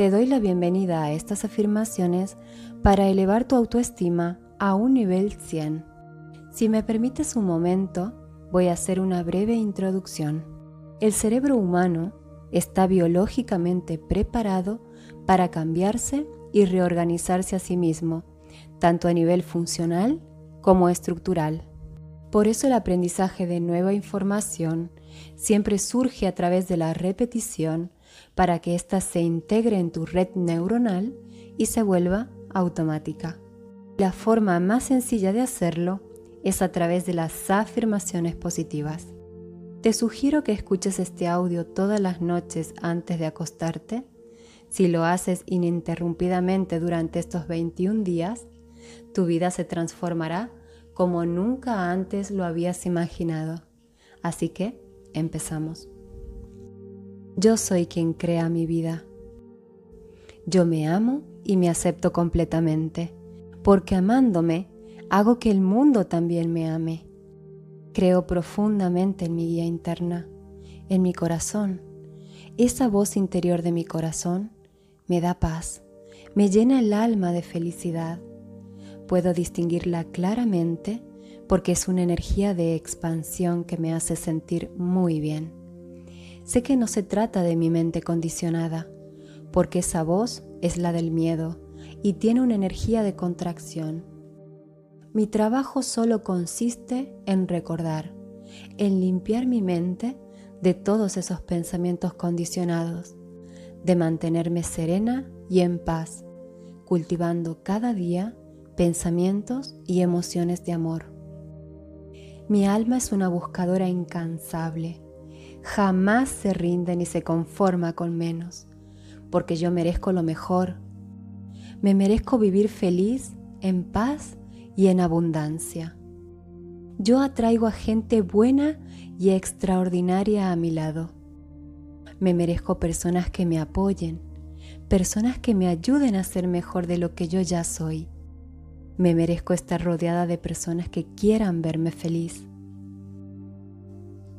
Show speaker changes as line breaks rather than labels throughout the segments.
Te doy la bienvenida a estas afirmaciones para elevar tu autoestima a un nivel 100. Si me permites un momento, voy a hacer una breve introducción. El cerebro humano está biológicamente preparado para cambiarse y reorganizarse a sí mismo, tanto a nivel funcional como estructural. Por eso el aprendizaje de nueva información siempre surge a través de la repetición para que ésta se integre en tu red neuronal y se vuelva automática. La forma más sencilla de hacerlo es a través de las afirmaciones positivas. Te sugiero que escuches este audio todas las noches antes de acostarte. Si lo haces ininterrumpidamente durante estos 21 días, tu vida se transformará como nunca antes lo habías imaginado. Así que, empezamos. Yo soy quien crea mi vida. Yo me amo y me acepto completamente, porque amándome hago que el mundo también me ame. Creo profundamente en mi guía interna, en mi corazón. Esa voz interior de mi corazón me da paz, me llena el alma de felicidad. Puedo distinguirla claramente porque es una energía de expansión que me hace sentir muy bien. Sé que no se trata de mi mente condicionada, porque esa voz es la del miedo y tiene una energía de contracción mi trabajo solo consiste en recordar, en limpiar mi mente de todos esos pensamientos condicionados, de mantenerme serena y en paz, cultivando cada día pensamientos y emociones de amor. Mi alma es una buscadora incansable, jamás se rinde ni se conforma con menos, porque yo merezco lo mejor. Me merezco vivir feliz, en paz y en abundancia. Yo atraigo a gente buena y extraordinaria a mi lado. Me merezco personas que me apoyen, personas que me ayuden a ser mejor de lo que yo ya soy. Me merezco estar rodeada de personas que quieran verme feliz.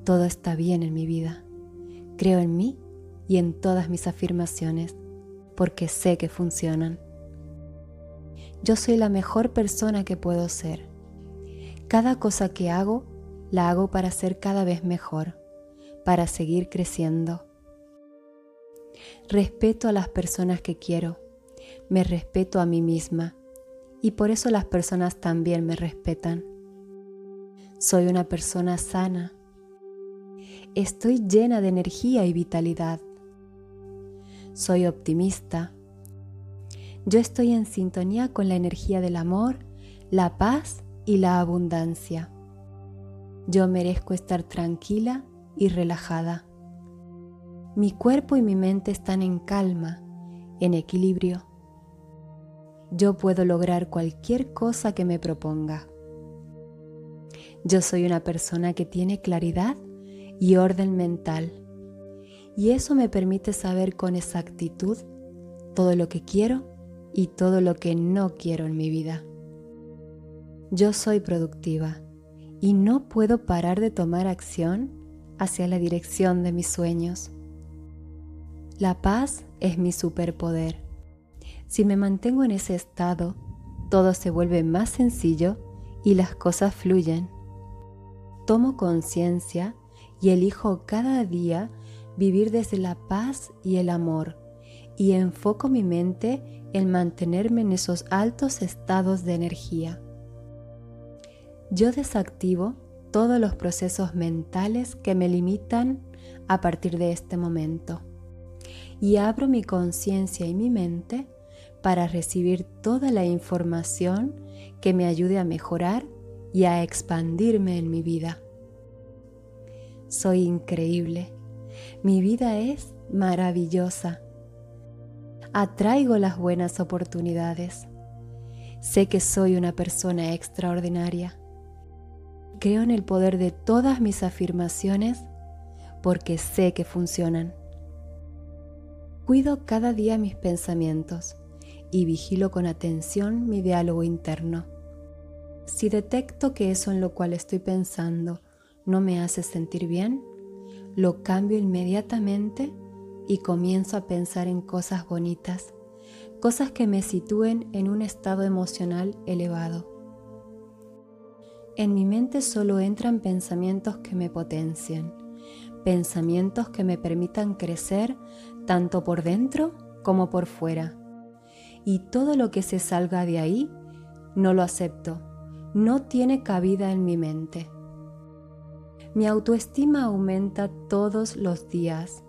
Todo está bien en mi vida. Creo en mí y en todas mis afirmaciones porque sé que funcionan. Yo soy la mejor persona que puedo ser. Cada cosa que hago, la hago para ser cada vez mejor, para seguir creciendo. Respeto a las personas que quiero, me respeto a mí misma y por eso las personas también me respetan. Soy una persona sana. Estoy llena de energía y vitalidad. Soy optimista yo estoy en sintonía con la energía del amor, la paz y la abundancia. Yo merezco estar tranquila y relajada. Mi cuerpo y mi mente están en calma, en equilibrio. Yo puedo lograr cualquier cosa que me proponga. Yo soy una persona que tiene claridad y orden mental, y eso me permite saber con exactitud todo lo que quiero y todo lo que no quiero en mi vida. Yo soy productiva y no puedo parar de tomar acción hacia la dirección de mis sueños. La paz es mi superpoder. Si me mantengo en ese estado, todo se vuelve más sencillo y las cosas fluyen. Tomo conciencia y elijo cada día vivir desde la paz y el amor y enfoco mi mente en mantenerme en esos altos estados de energía. Yo desactivo todos los procesos mentales que me limitan a partir de este momento y abro mi conciencia y mi mente para recibir toda la información que me ayude a mejorar y a expandirme en mi vida. Soy increíble. Mi vida es maravillosa atraigo las buenas oportunidades. Sé que soy una persona extraordinaria. Creo en el poder de todas mis afirmaciones porque sé que funcionan. Cuido cada día mis pensamientos y vigilo con atención mi diálogo interno. Si detecto que eso en lo cual estoy pensando no me hace sentir bien, lo cambio inmediatamente y comienzo a pensar en cosas bonitas, cosas que me sitúen en un estado emocional elevado. En mi mente solo entran pensamientos que me potencien, pensamientos que me permitan crecer tanto por dentro como por fuera. Y todo lo que se salga de ahí, no lo acepto, no tiene cabida en mi mente. Mi autoestima aumenta todos los días.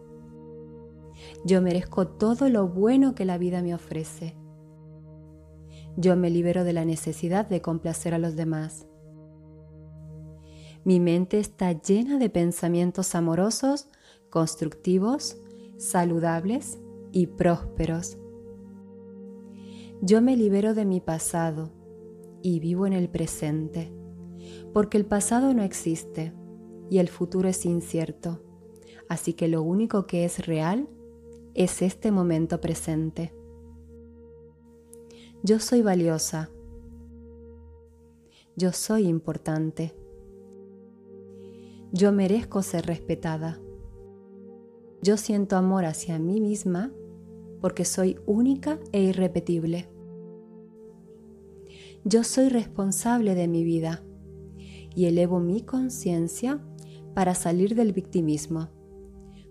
Yo merezco todo lo bueno que la vida me ofrece. Yo me libero de la necesidad de complacer a los demás. Mi mente está llena de pensamientos amorosos, constructivos, saludables y prósperos. Yo me libero de mi pasado y vivo en el presente, porque el pasado no existe y el futuro es incierto, así que lo único que es real es este momento presente. Yo soy valiosa. Yo soy importante. Yo merezco ser respetada. Yo siento amor hacia mí misma porque soy única e irrepetible. Yo soy responsable de mi vida y elevo mi conciencia para salir del victimismo,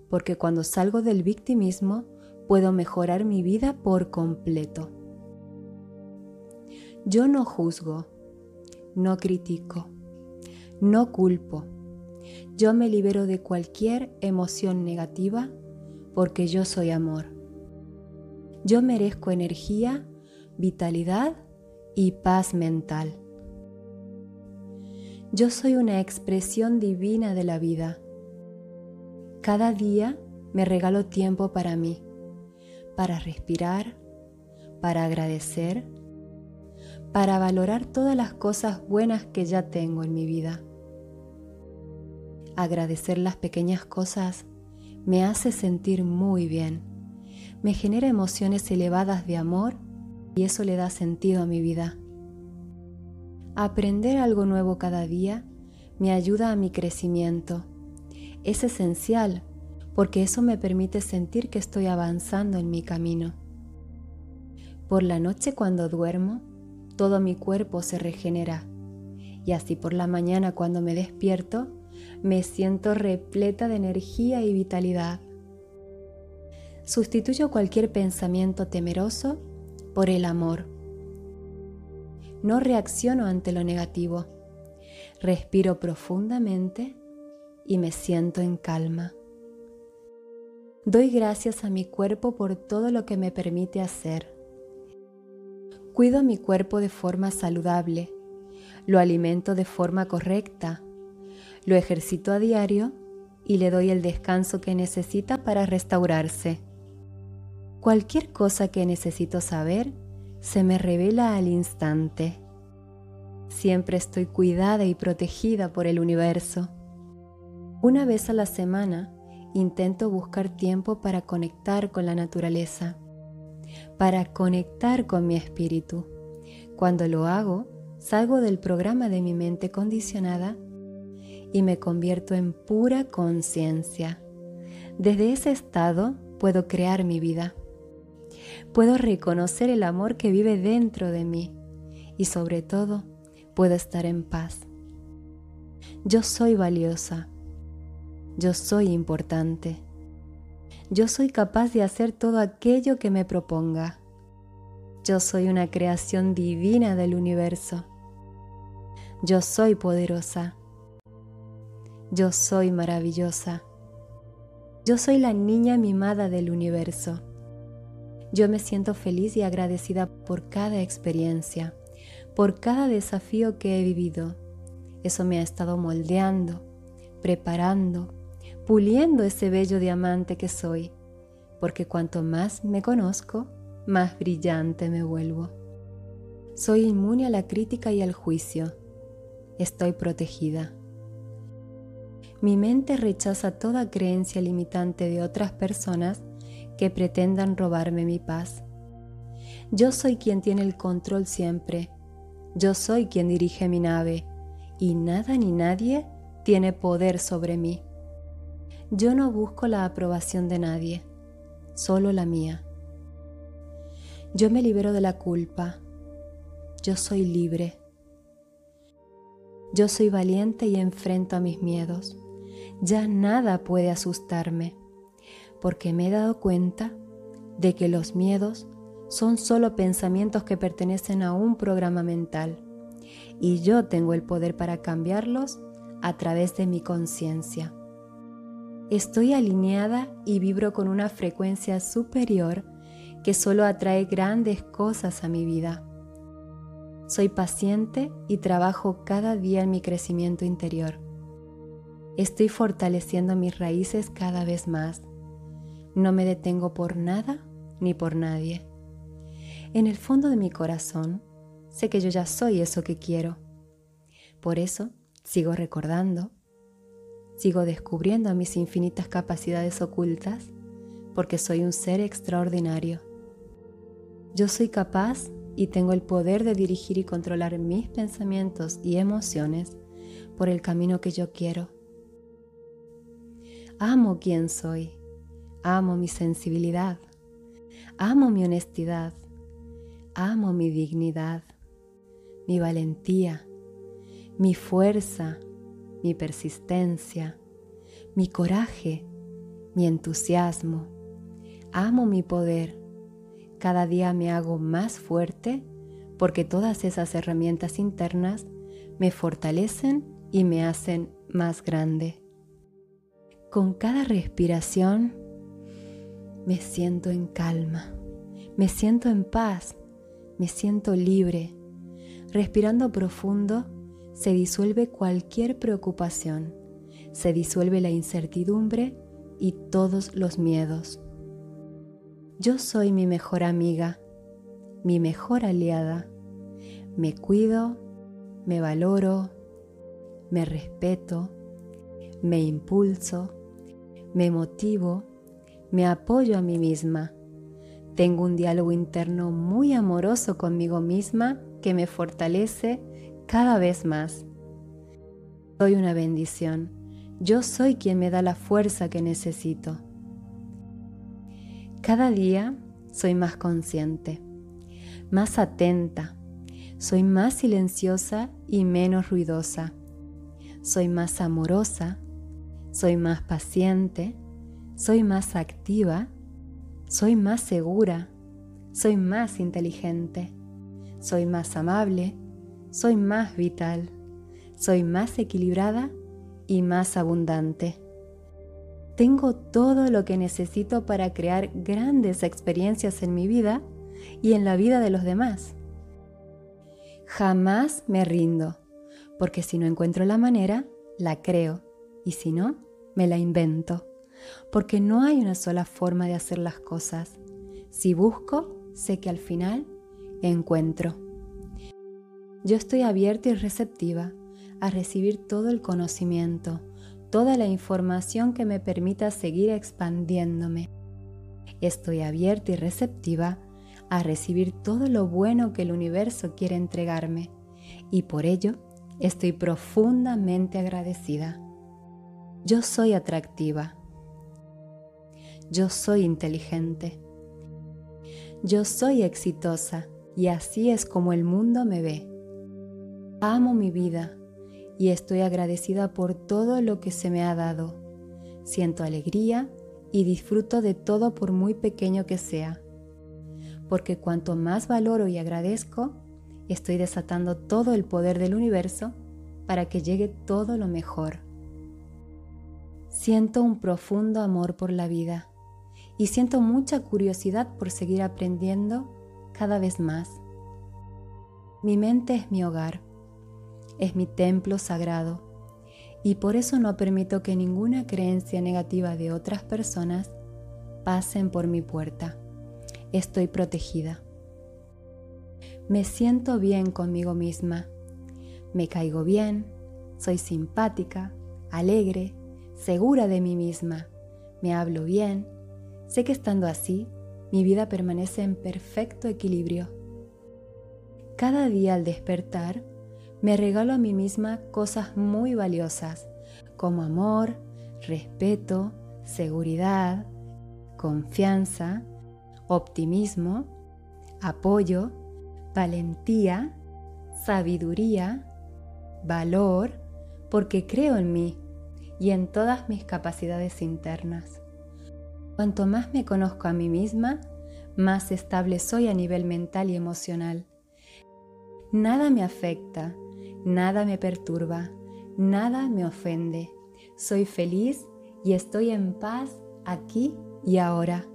porque cuando salgo del victimismo puedo mejorar mi vida por completo. Yo no juzgo, no critico, no culpo. Yo me libero de cualquier emoción negativa porque yo soy amor. Yo merezco energía, vitalidad y paz mental. Yo soy una expresión divina de la vida. Cada día me regalo tiempo para mí, para respirar, para agradecer, para valorar todas las cosas buenas que ya tengo en mi vida. Agradecer las pequeñas cosas me hace sentir muy bien, me genera emociones elevadas de amor y eso le da sentido a mi vida. Aprender algo nuevo cada día me ayuda a mi crecimiento. Es esencial porque eso me permite sentir que estoy avanzando en mi camino. Por la noche cuando duermo, todo mi cuerpo se regenera y así por la mañana cuando me despierto, me siento repleta de energía y vitalidad. Sustituyo cualquier pensamiento temeroso por el amor no reacciono ante lo negativo. Respiro profundamente y me siento en calma. Doy gracias a mi cuerpo por todo lo que me permite hacer. Cuido mi cuerpo de forma saludable, lo alimento de forma correcta, lo ejercito a diario y le doy el descanso que necesita para restaurarse. Cualquier cosa que necesito saber, se me revela al instante. Siempre estoy cuidada y protegida por el universo. Una vez a la semana intento buscar tiempo para conectar con la naturaleza, para conectar con mi espíritu. Cuando lo hago, salgo del programa de mi mente condicionada y me convierto en pura conciencia. Desde ese estado puedo crear mi vida puedo reconocer el amor que vive dentro de mí y sobre todo puedo estar en paz. Yo soy valiosa. Yo soy importante. Yo soy capaz de hacer todo aquello que me proponga. Yo soy una creación divina del universo. Yo soy poderosa. Yo soy maravillosa. Yo soy la niña mimada del universo. Yo me siento feliz y agradecida por cada experiencia, por cada desafío que he vivido. Eso me ha estado moldeando, preparando, puliendo ese bello diamante que soy, porque cuanto más me conozco, más brillante me vuelvo. Soy inmune a la crítica y al juicio. Estoy protegida. Mi mente rechaza toda creencia limitante de otras personas que pretendan robarme mi paz. Yo soy quien tiene el control siempre. Yo soy quien dirige mi nave y nada ni nadie tiene poder sobre mí. Yo no busco la aprobación de nadie. solo la mía. Yo me libero de la culpa. Yo soy libre. Yo soy valiente y enfrento a mis miedos. Ya nada puede asustarme, porque me he dado cuenta de que los miedos son solo pensamientos que pertenecen a un programa mental y yo tengo el poder para cambiarlos a través de mi conciencia. Estoy alineada y vibro con una frecuencia superior que solo atrae grandes cosas a mi vida. Soy paciente y trabajo cada día en mi crecimiento interior. Estoy fortaleciendo mis raíces cada vez más. No me detengo por nada ni por nadie. En el fondo de mi corazón, sé que yo ya soy eso que quiero. Por eso, sigo recordando, sigo descubriendo mis infinitas capacidades ocultas, porque soy un ser extraordinario. Yo soy capaz y tengo el poder de dirigir y controlar mis pensamientos y emociones por el camino que yo quiero. Amo quien soy, amo mi sensibilidad, amo mi honestidad, Amo mi dignidad, mi valentía, mi fuerza, mi persistencia, mi coraje, mi entusiasmo. Amo mi poder. Cada día me hago más fuerte porque todas esas herramientas internas me fortalecen y me hacen más grande. Con cada respiración me siento en calma, me siento en paz me siento libre. Respirando profundo, se disuelve cualquier preocupación, se disuelve la incertidumbre y todos los miedos. Yo soy mi mejor amiga, mi mejor aliada. Me cuido, me valoro, me respeto, me impulso, me motivo, me apoyo a mí misma tengo un diálogo interno muy amoroso conmigo misma que me fortalece cada vez más. Soy una bendición. Yo soy quien me da la fuerza que necesito. Cada día soy más consciente, más atenta, soy más silenciosa y menos ruidosa. Soy más amorosa, soy más paciente, soy más activa soy más segura, soy más inteligente, soy más amable, soy más vital, soy más equilibrada y más abundante. Tengo todo lo que necesito para crear grandes experiencias en mi vida y en la vida de los demás. Jamás me rindo, porque si no encuentro la manera, la creo, y si no, me la invento porque no hay una sola forma de hacer las cosas. Si busco, sé que al final encuentro. Yo estoy abierta y receptiva a recibir todo el conocimiento, toda la información que me permita seguir expandiéndome. Estoy abierta y receptiva a recibir todo lo bueno que el universo quiere entregarme y por ello estoy profundamente agradecida. Yo soy atractiva yo soy inteligente. Yo soy exitosa y así es como el mundo me ve. Amo mi vida y estoy agradecida por todo lo que se me ha dado. Siento alegría y disfruto de todo por muy pequeño que sea. Porque cuanto más valoro y agradezco, estoy desatando todo el poder del universo para que llegue todo lo mejor. Siento un profundo amor por la vida y siento mucha curiosidad por seguir aprendiendo cada vez más. Mi mente es mi hogar, es mi templo sagrado y por eso no permito que ninguna creencia negativa de otras personas pasen por mi puerta. Estoy protegida. Me siento bien conmigo misma. Me caigo bien, soy simpática, alegre, segura de mí misma. Me hablo bien, Sé que estando así, mi vida permanece en perfecto equilibrio. Cada día al despertar, me regalo a mí misma cosas muy valiosas, como amor, respeto, seguridad, confianza, optimismo, apoyo, valentía, sabiduría, valor, porque creo en mí y en todas mis capacidades internas. Cuanto más me conozco a mí misma, más estable soy a nivel mental y emocional. Nada me afecta, nada me perturba, nada me ofende. Soy feliz y estoy en paz aquí y ahora.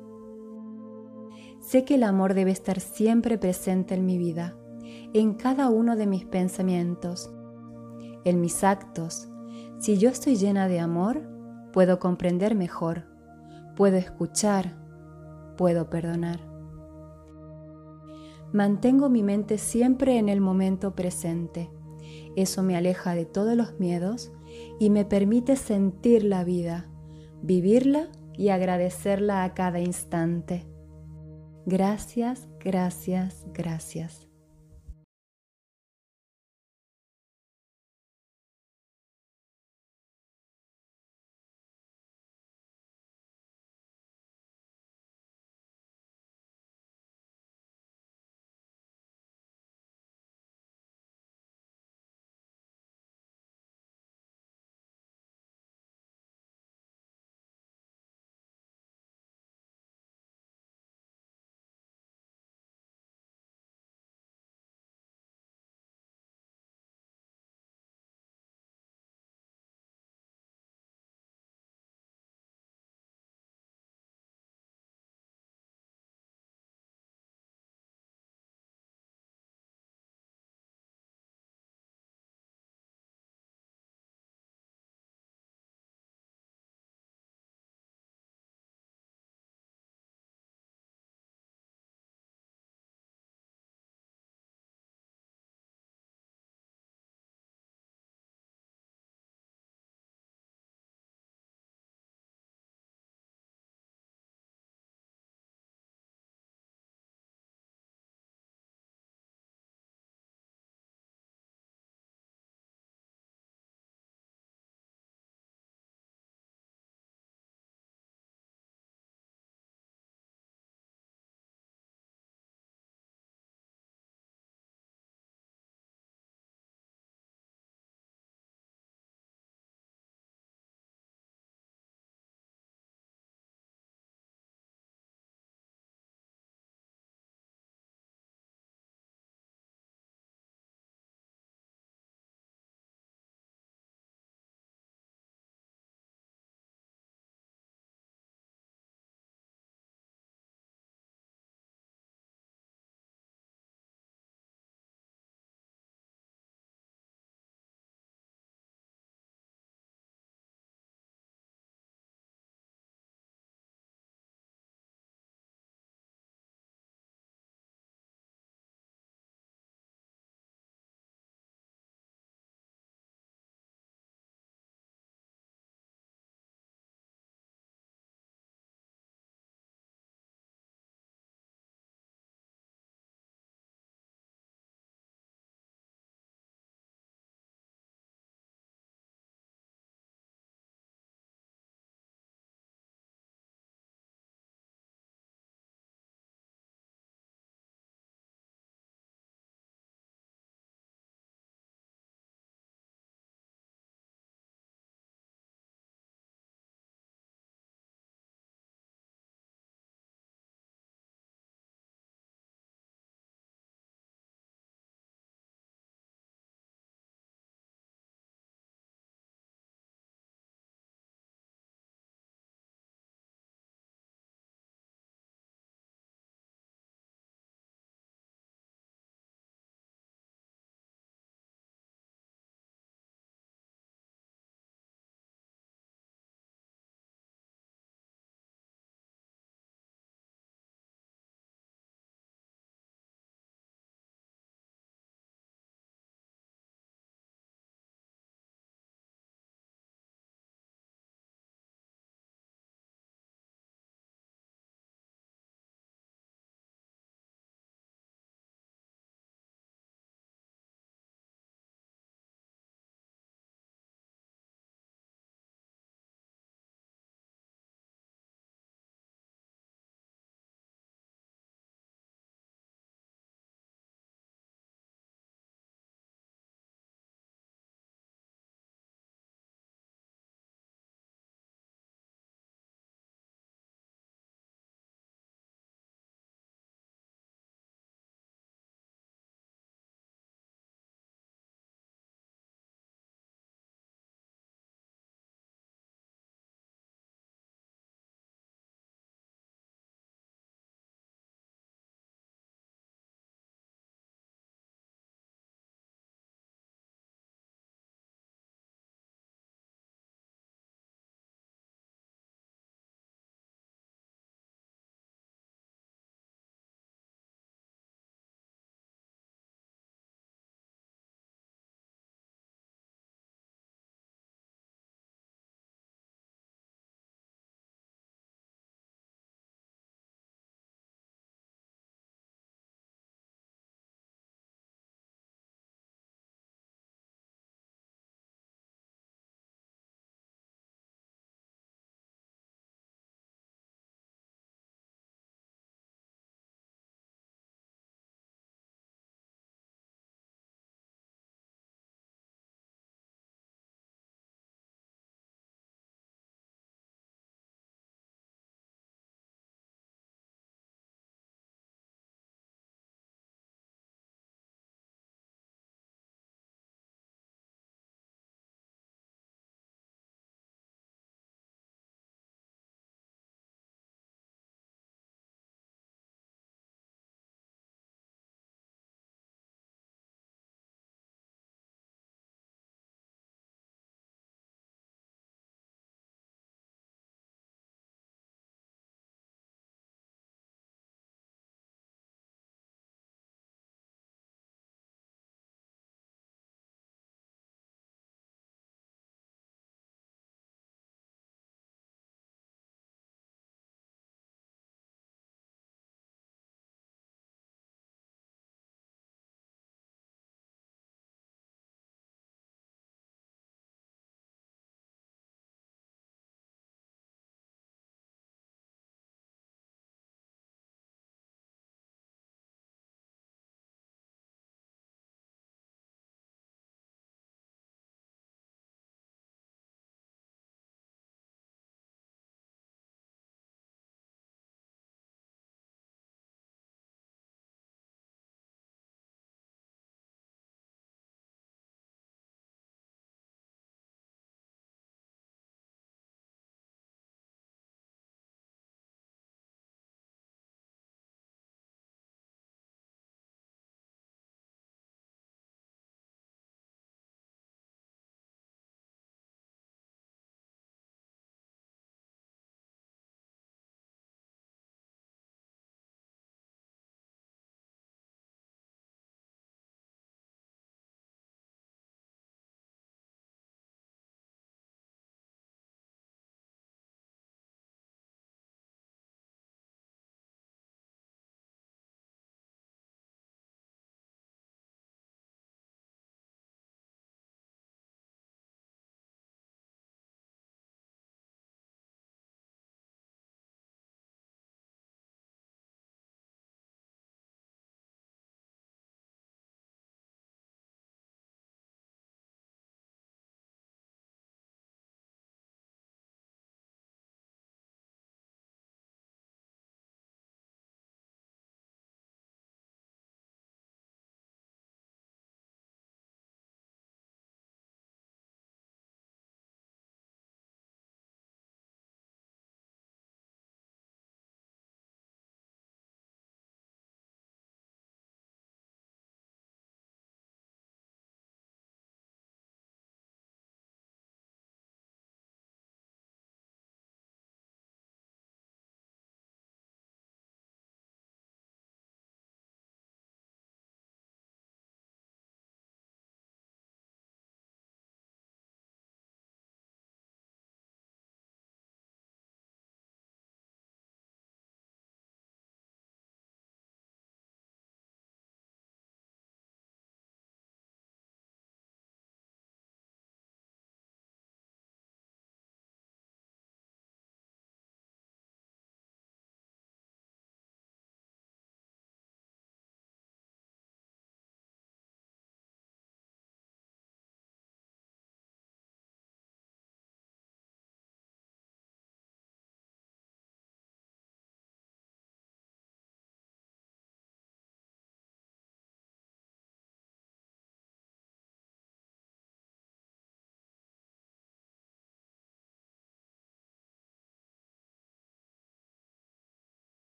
Sé que el amor debe estar siempre presente en mi vida, en cada uno de mis pensamientos, en mis actos. Si yo estoy llena de amor, puedo comprender mejor, puedo escuchar, puedo perdonar. Mantengo mi mente siempre en el momento presente. Eso me aleja de todos los miedos y me permite sentir la vida, vivirla y agradecerla a cada instante. Gracias, gracias, gracias.